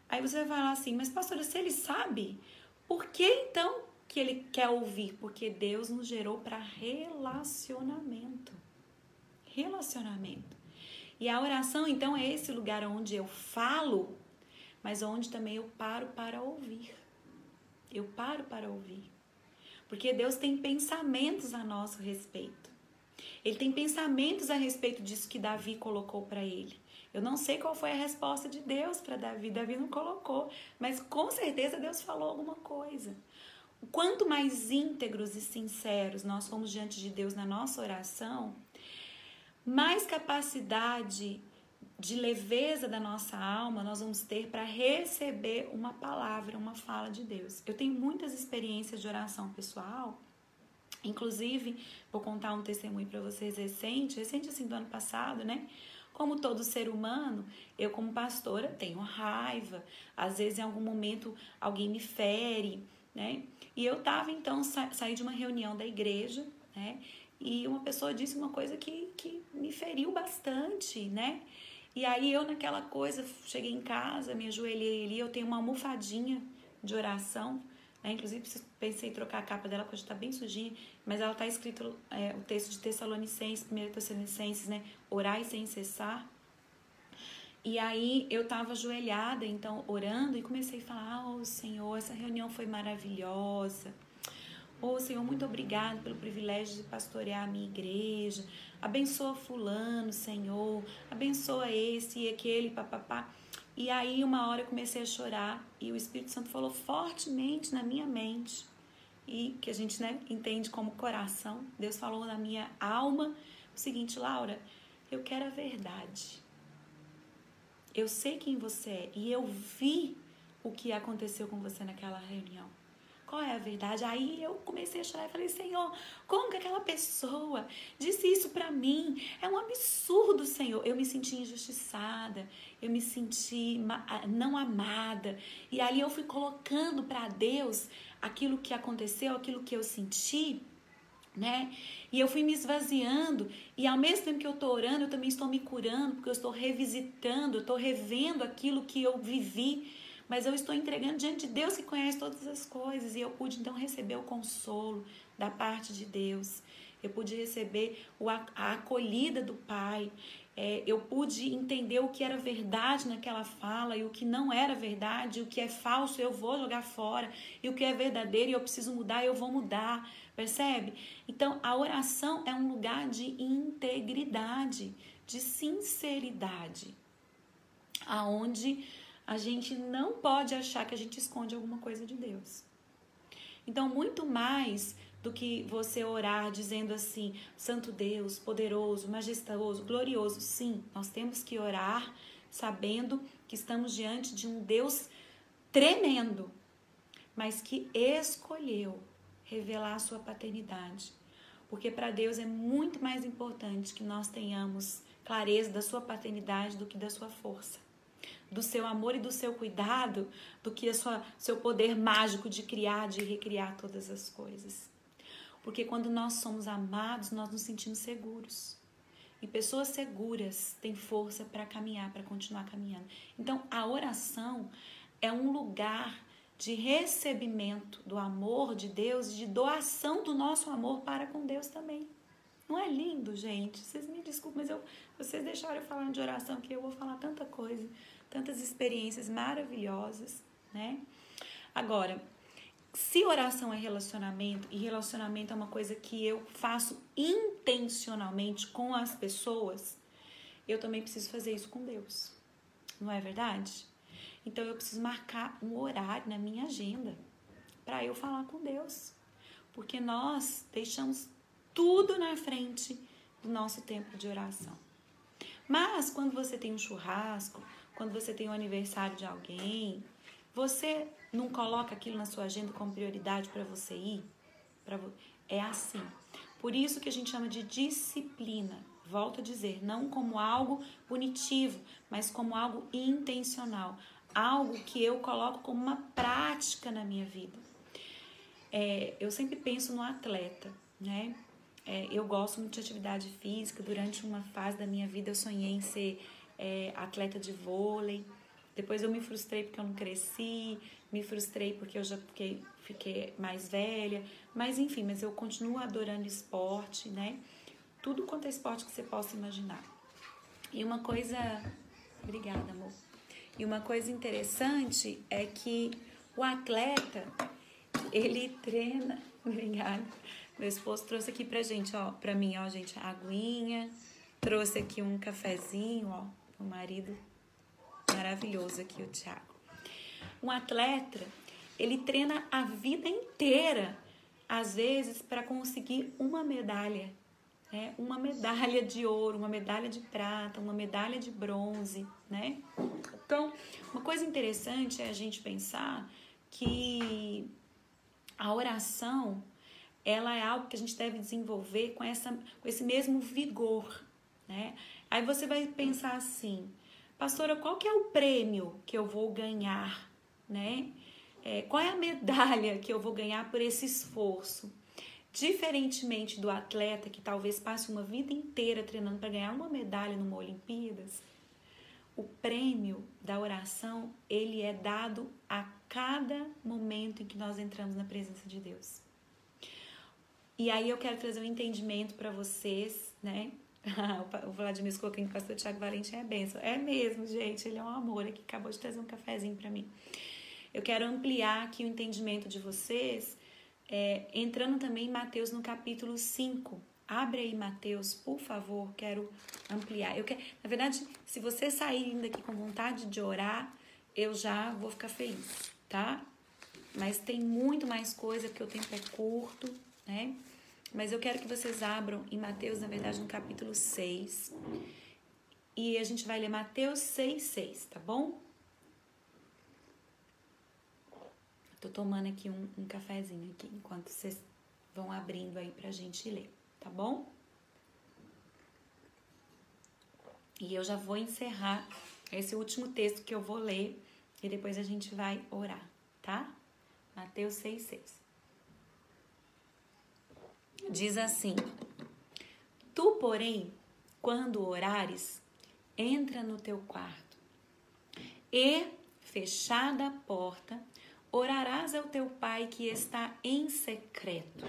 Aí você vai falar assim, mas pastora, se ele sabe, por que então que ele quer ouvir? Porque Deus nos gerou para relacionamento. Relacionamento. E a oração, então, é esse lugar onde eu falo, mas onde também eu paro para ouvir. Eu paro para ouvir. Porque Deus tem pensamentos a nosso respeito. Ele tem pensamentos a respeito disso que Davi colocou para ele. Eu não sei qual foi a resposta de Deus para Davi. Davi não colocou, mas com certeza Deus falou alguma coisa. Quanto mais íntegros e sinceros nós fomos diante de Deus na nossa oração, mais capacidade de leveza da nossa alma nós vamos ter para receber uma palavra, uma fala de Deus. Eu tenho muitas experiências de oração pessoal, inclusive vou contar um testemunho para vocês recente, recente assim do ano passado, né? Como todo ser humano, eu como pastora tenho raiva, às vezes em algum momento alguém me fere, né? E eu tava então sa saí de uma reunião da igreja, né? E uma pessoa disse uma coisa que, que me feriu bastante, né? E aí eu naquela coisa, cheguei em casa, me ajoelhei ali, eu tenho uma almofadinha de oração, né? Inclusive pensei em trocar a capa dela, porque está bem sujinha, mas ela está escrito é, o texto de Tessalonicenses, 1 Tessalonicenses, né? Orai sem cessar. E aí eu estava ajoelhada, então, orando, e comecei a falar, oh Senhor, essa reunião foi maravilhosa, Oh, Senhor, muito obrigado pelo privilégio de pastorear a minha igreja. Abençoa fulano, Senhor. Abençoa esse e aquele, papapá. E aí, uma hora eu comecei a chorar e o Espírito Santo falou fortemente na minha mente. E que a gente né, entende como coração. Deus falou na minha alma o seguinte, Laura, eu quero a verdade. Eu sei quem você é e eu vi o que aconteceu com você naquela reunião qual é a verdade? Aí eu comecei a chorar e falei, Senhor, como que aquela pessoa disse isso para mim? É um absurdo, Senhor. Eu me senti injustiçada, eu me senti não amada. E ali eu fui colocando para Deus aquilo que aconteceu, aquilo que eu senti né? E eu fui me esvaziando e ao mesmo tempo que eu estou orando, eu também estou me curando, porque eu estou revisitando, eu estou revendo aquilo que eu vivi mas eu estou entregando diante de Deus que conhece todas as coisas e eu pude então receber o consolo da parte de Deus. Eu pude receber a acolhida do Pai. É, eu pude entender o que era verdade naquela fala e o que não era verdade, o que é falso eu vou jogar fora, e o que é verdadeiro e eu preciso mudar, eu vou mudar, percebe? Então a oração é um lugar de integridade, de sinceridade, aonde a gente não pode achar que a gente esconde alguma coisa de Deus. Então, muito mais do que você orar dizendo assim, Santo Deus, poderoso, majestoso, glorioso. Sim, nós temos que orar sabendo que estamos diante de um Deus tremendo, mas que escolheu revelar a sua paternidade. Porque para Deus é muito mais importante que nós tenhamos clareza da sua paternidade do que da sua força do seu amor e do seu cuidado do que a sua, seu poder mágico de criar, de recriar todas as coisas. Porque quando nós somos amados, nós nos sentimos seguros. E pessoas seguras têm força para caminhar, para continuar caminhando. Então, a oração é um lugar de recebimento do amor de Deus e de doação do nosso amor para com Deus também. Não é lindo, gente? Vocês me desculpem, mas eu, vocês deixaram eu falando de oração que eu vou falar tanta coisa tantas experiências maravilhosas, né? Agora, se oração é relacionamento e relacionamento é uma coisa que eu faço intencionalmente com as pessoas, eu também preciso fazer isso com Deus. Não é verdade? Então eu preciso marcar um horário na minha agenda para eu falar com Deus. Porque nós deixamos tudo na frente do nosso tempo de oração. Mas quando você tem um churrasco, quando você tem o um aniversário de alguém, você não coloca aquilo na sua agenda como prioridade para você ir? Pra... É assim. Por isso que a gente chama de disciplina. Volto a dizer, não como algo punitivo, mas como algo intencional. Algo que eu coloco como uma prática na minha vida. É, eu sempre penso no atleta, né? É, eu gosto muito de atividade física. Durante uma fase da minha vida, eu sonhei em ser é, atleta de vôlei. Depois eu me frustrei porque eu não cresci, me frustrei porque eu já fiquei, fiquei mais velha. Mas enfim, mas eu continuo adorando esporte, né? Tudo quanto é esporte que você possa imaginar. E uma coisa. Obrigada, amor. E uma coisa interessante é que o atleta, ele treina. [laughs] Obrigada meu esposo trouxe aqui pra gente, ó, pra mim, ó, gente, a aguinha. Trouxe aqui um cafezinho, ó, o marido maravilhoso aqui, o Thiago. Um atleta, ele treina a vida inteira, às vezes, para conseguir uma medalha. Né? Uma medalha de ouro, uma medalha de prata, uma medalha de bronze, né? Então, uma coisa interessante é a gente pensar que a oração ela é algo que a gente deve desenvolver com, essa, com esse mesmo vigor, né? Aí você vai pensar assim, pastora, qual que é o prêmio que eu vou ganhar, né? É, qual é a medalha que eu vou ganhar por esse esforço? Diferentemente do atleta que talvez passe uma vida inteira treinando para ganhar uma medalha numa Olimpíadas, o prêmio da oração ele é dado a cada momento em que nós entramos na presença de Deus. E aí eu quero trazer um entendimento para vocês, né? [laughs] o Vladimir que o pastor Tiago Valente é benção. É mesmo, gente, ele é um amor aqui, acabou de trazer um cafezinho para mim. Eu quero ampliar aqui o entendimento de vocês, é, entrando também em Mateus no capítulo 5. Abre aí Mateus, por favor, quero ampliar. Eu quero, na verdade, se você sair daqui com vontade de orar, eu já vou ficar feliz, tá? Mas tem muito mais coisa, porque o tempo é curto né? Mas eu quero que vocês abram em Mateus, na verdade, no capítulo 6. E a gente vai ler Mateus 6, 6, tá bom? Tô tomando aqui um, um cafezinho aqui, enquanto vocês vão abrindo aí pra gente ler, tá bom? E eu já vou encerrar esse último texto que eu vou ler e depois a gente vai orar, tá? Mateus 6, 6 diz assim: Tu, porém, quando orares, entra no teu quarto e, fechada a porta, orarás ao teu pai que está em secreto.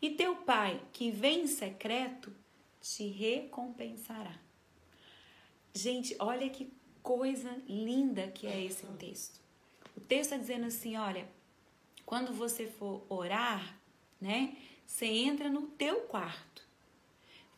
E teu pai que vem em secreto te recompensará. Gente, olha que coisa linda que é esse texto. O texto está dizendo assim: olha, quando você for orar, né? Você entra no teu quarto,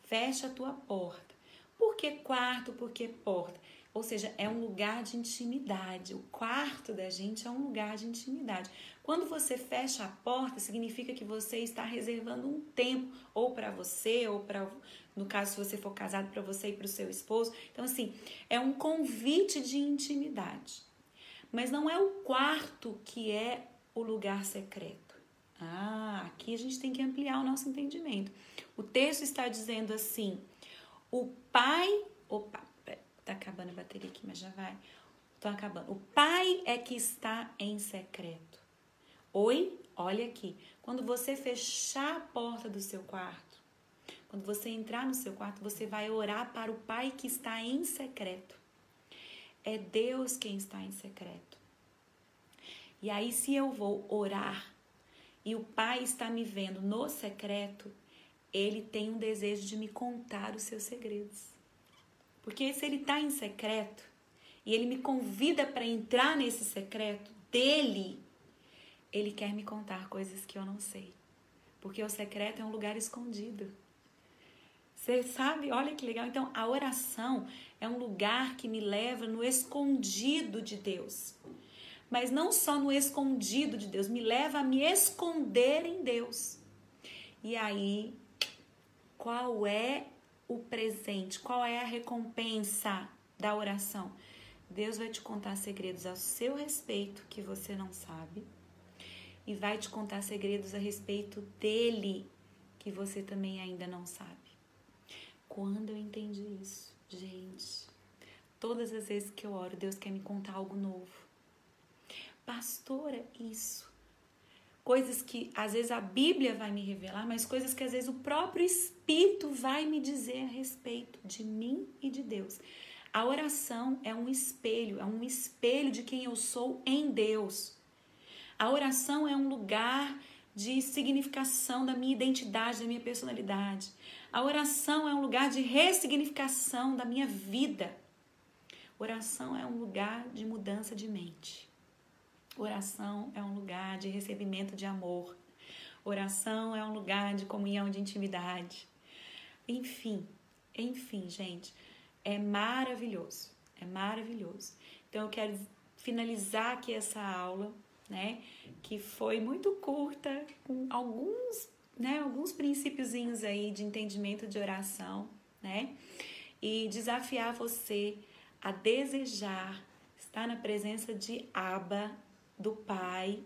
fecha a tua porta. Por que quarto? Por que porta? Ou seja, é um lugar de intimidade. O quarto da gente é um lugar de intimidade. Quando você fecha a porta, significa que você está reservando um tempo, ou para você, ou para, no caso, se você for casado, para você e para o seu esposo. Então, assim, é um convite de intimidade. Mas não é o quarto que é o lugar secreto. Ah, aqui a gente tem que ampliar o nosso entendimento. O texto está dizendo assim: o pai. Opa, tá acabando a bateria aqui, mas já vai. Tô acabando. O pai é que está em secreto. Oi, olha aqui. Quando você fechar a porta do seu quarto, quando você entrar no seu quarto, você vai orar para o pai que está em secreto. É Deus quem está em secreto. E aí, se eu vou orar e o Pai está me vendo no secreto, ele tem um desejo de me contar os seus segredos. Porque se ele está em secreto e ele me convida para entrar nesse secreto dele, ele quer me contar coisas que eu não sei. Porque o secreto é um lugar escondido. Você sabe? Olha que legal. Então, a oração é um lugar que me leva no escondido de Deus. mas não só no escondido de Deus, me leva a me esconder em Deus. E aí, qual é o presente? Qual é a recompensa da oração? Deus vai te contar segredos ao seu respeito que você não sabe e vai te contar segredos a respeito dele que você também ainda não sabe. Quando eu entendi isso, gente, todas as vezes que eu oro, Deus quer me contar algo novo. Pastora, isso. Coisas que às vezes a Bíblia vai me revelar, mas coisas que às vezes o próprio Espírito vai me dizer a respeito de mim e de Deus. A oração é um espelho, é um espelho de quem eu sou em Deus. A oração é um lugar de significação da minha identidade, da minha personalidade. A oração é um lugar de ressignificação da minha vida. Oração é um lugar de mudança de mente. Oração é um lugar de recebimento de amor. Oração é um lugar de comunhão, de intimidade. Enfim, enfim, gente, é maravilhoso. É maravilhoso. Então eu quero finalizar aqui essa aula, né, que foi muito curta, com alguns, né, alguns princípiozinhos aí de entendimento de oração, né? E desafiar você a desejar estar na presença de Abba, do Pai,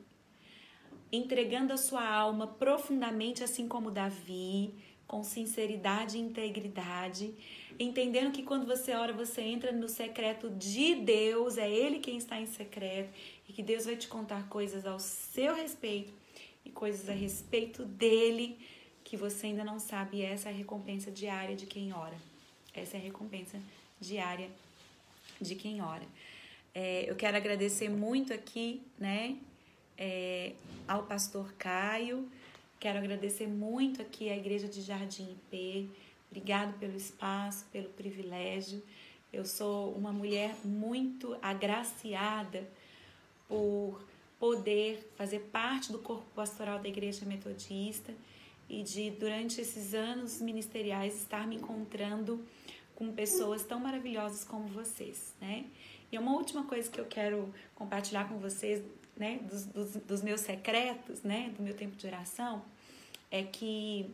entregando a sua alma profundamente, assim como Davi, com sinceridade e integridade, entendendo que quando você ora, você entra no secreto de Deus, é Ele quem está em secreto, e que Deus vai te contar coisas ao seu respeito e coisas a respeito dele que você ainda não sabe. E essa é a recompensa diária de quem ora. Essa é a recompensa diária de quem ora. É, eu quero agradecer muito aqui, né, é, ao pastor Caio Quero agradecer muito aqui à Igreja de Jardim IP. Obrigado pelo espaço, pelo privilégio. Eu sou uma mulher muito agraciada por poder fazer parte do corpo pastoral da Igreja Metodista e de, durante esses anos ministeriais, estar me encontrando com pessoas tão maravilhosas como vocês, né? E uma última coisa que eu quero compartilhar com vocês né, dos, dos, dos, meus secretos, né, do meu tempo de oração, é que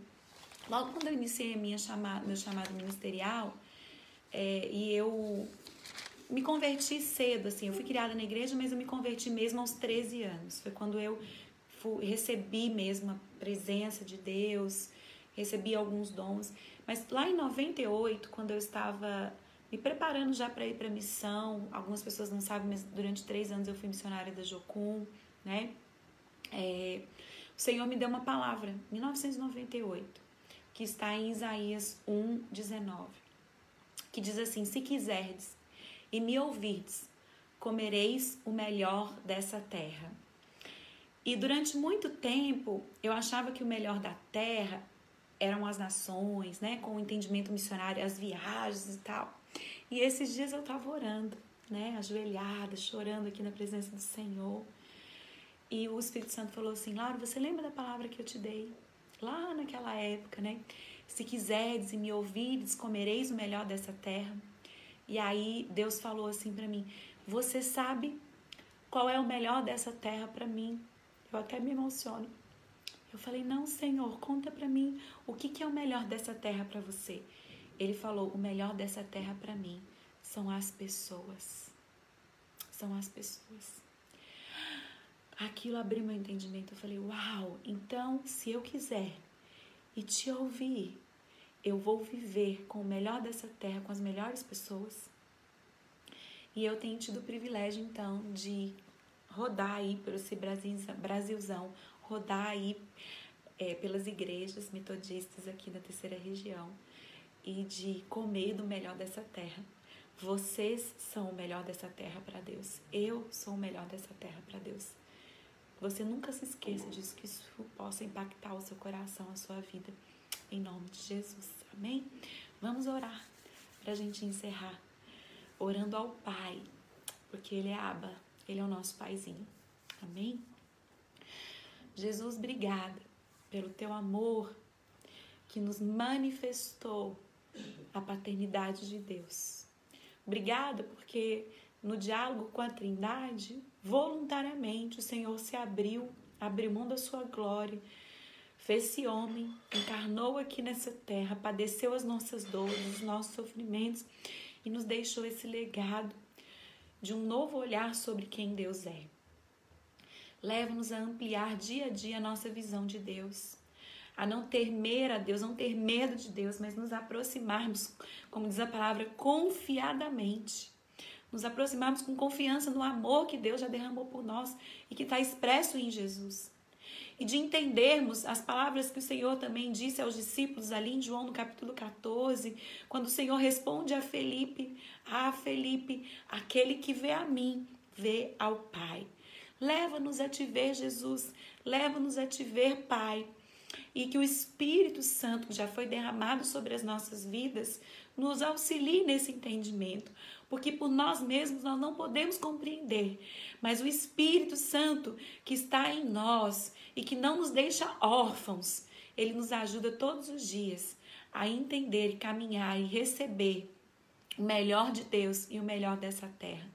logo quando eu iniciei minha chamada, meu chamado ministerial, é, e eu me converti cedo, assim, eu fui criada na igreja, mas eu me converti mesmo aos 13 anos. Foi quando eu fui, recebi mesmo a presença de Deus, recebi alguns dons. Mas lá em 98, quando eu estava me preparando já para ir para missão. Algumas pessoas não sabem, mas durante três anos eu fui missionária da Jocum, né? É, o Senhor me deu uma palavra, 1998, que está em Isaías 1, 19, que diz assim: Se quiserdes e me ouvirdes, comereis o melhor dessa terra. E durante muito tempo eu achava que o melhor da terra eram as nações, né, com o entendimento missionário, as viagens e tal. E esses dias eu estava orando, né, ajoelhada, chorando aqui na presença do Senhor. E o Espírito Santo falou assim: Laura, você lembra da palavra que eu te dei? Lá naquela época, né? Se quiserdes e me ouvirdes, comereis o melhor dessa terra. E aí Deus falou assim para mim: Você sabe qual é o melhor dessa terra para mim? Eu até me emociono. Eu falei: Não, Senhor, conta para mim o que, que é o melhor dessa terra para você. Ele falou: o melhor dessa terra para mim são as pessoas. São as pessoas. Aquilo abriu meu entendimento. Eu falei: uau, então se eu quiser e te ouvir, eu vou viver com o melhor dessa terra, com as melhores pessoas. E eu tenho tido o privilégio, então, de rodar aí pelo Brasilzão, rodar aí é, pelas igrejas metodistas aqui da terceira região e de comer do melhor dessa terra. Vocês são o melhor dessa terra para Deus. Eu sou o melhor dessa terra para Deus. Você nunca se esqueça disso, que isso possa impactar o seu coração, a sua vida. Em nome de Jesus. Amém? Vamos orar para a gente encerrar. Orando ao Pai, porque Ele é Aba, Ele é o nosso Paizinho. Amém? Jesus, obrigada pelo teu amor que nos manifestou a paternidade de Deus. Obrigada porque no diálogo com a Trindade, voluntariamente o Senhor se abriu, abriu mão da sua glória, fez-se homem, encarnou aqui nessa terra, padeceu as nossas dores, os nossos sofrimentos e nos deixou esse legado de um novo olhar sobre quem Deus é. Leva-nos a ampliar dia a dia a nossa visão de Deus, a não temer a Deus, não ter medo de Deus, mas nos aproximarmos, como diz a palavra, confiadamente. Nos aproximarmos com confiança no amor que Deus já derramou por nós e que está expresso em Jesus. E de entendermos as palavras que o Senhor também disse aos discípulos ali em João no capítulo 14, quando o Senhor responde a Felipe: Ah, Felipe, aquele que vê a mim, vê ao Pai. Leva-nos a te ver, Jesus. Leva-nos a te ver, Pai. E que o Espírito Santo, que já foi derramado sobre as nossas vidas, nos auxilie nesse entendimento, porque por nós mesmos nós não podemos compreender, mas o Espírito Santo que está em nós e que não nos deixa órfãos, ele nos ajuda todos os dias a entender, caminhar e receber o melhor de Deus e o melhor dessa terra.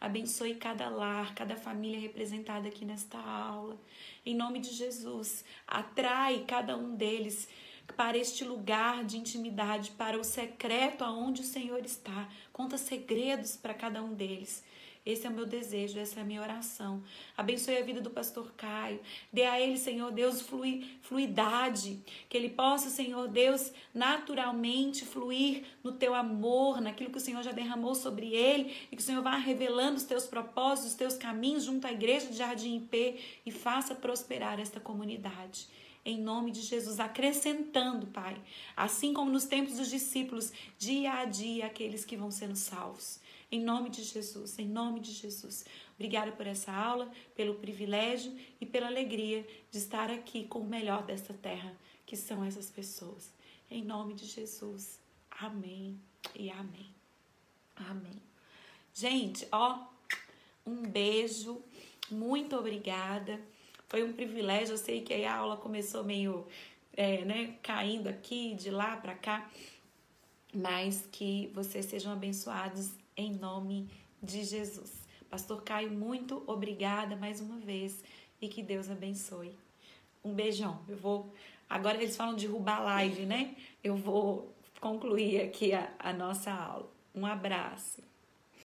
Abençoe cada lar, cada família representada aqui nesta aula. Em nome de Jesus, atrai cada um deles para este lugar de intimidade, para o secreto aonde o Senhor está. Conta segredos para cada um deles. Esse é o meu desejo, essa é a minha oração. Abençoe a vida do pastor Caio. Dê a ele, Senhor Deus, flui, fluidade. Que ele possa, Senhor Deus, naturalmente fluir no teu amor, naquilo que o Senhor já derramou sobre ele. E que o Senhor vá revelando os teus propósitos, os teus caminhos junto à igreja de Jardim IP e faça prosperar esta comunidade em nome de Jesus, acrescentando, Pai, assim como nos tempos dos discípulos, dia a dia aqueles que vão sendo salvos. Em nome de Jesus, em nome de Jesus. Obrigada por essa aula, pelo privilégio e pela alegria de estar aqui com o melhor desta terra, que são essas pessoas. Em nome de Jesus. Amém e amém. Amém. Gente, ó, um beijo. Muito obrigada. Foi um privilégio. Eu sei que a aula começou meio, é, né, caindo aqui, de lá para cá, mas que vocês sejam abençoados em nome de Jesus. Pastor Caio, muito obrigada mais uma vez e que Deus abençoe. Um beijão. Eu vou. Agora eles falam de roubar live, né? Eu vou concluir aqui a, a nossa aula. Um abraço.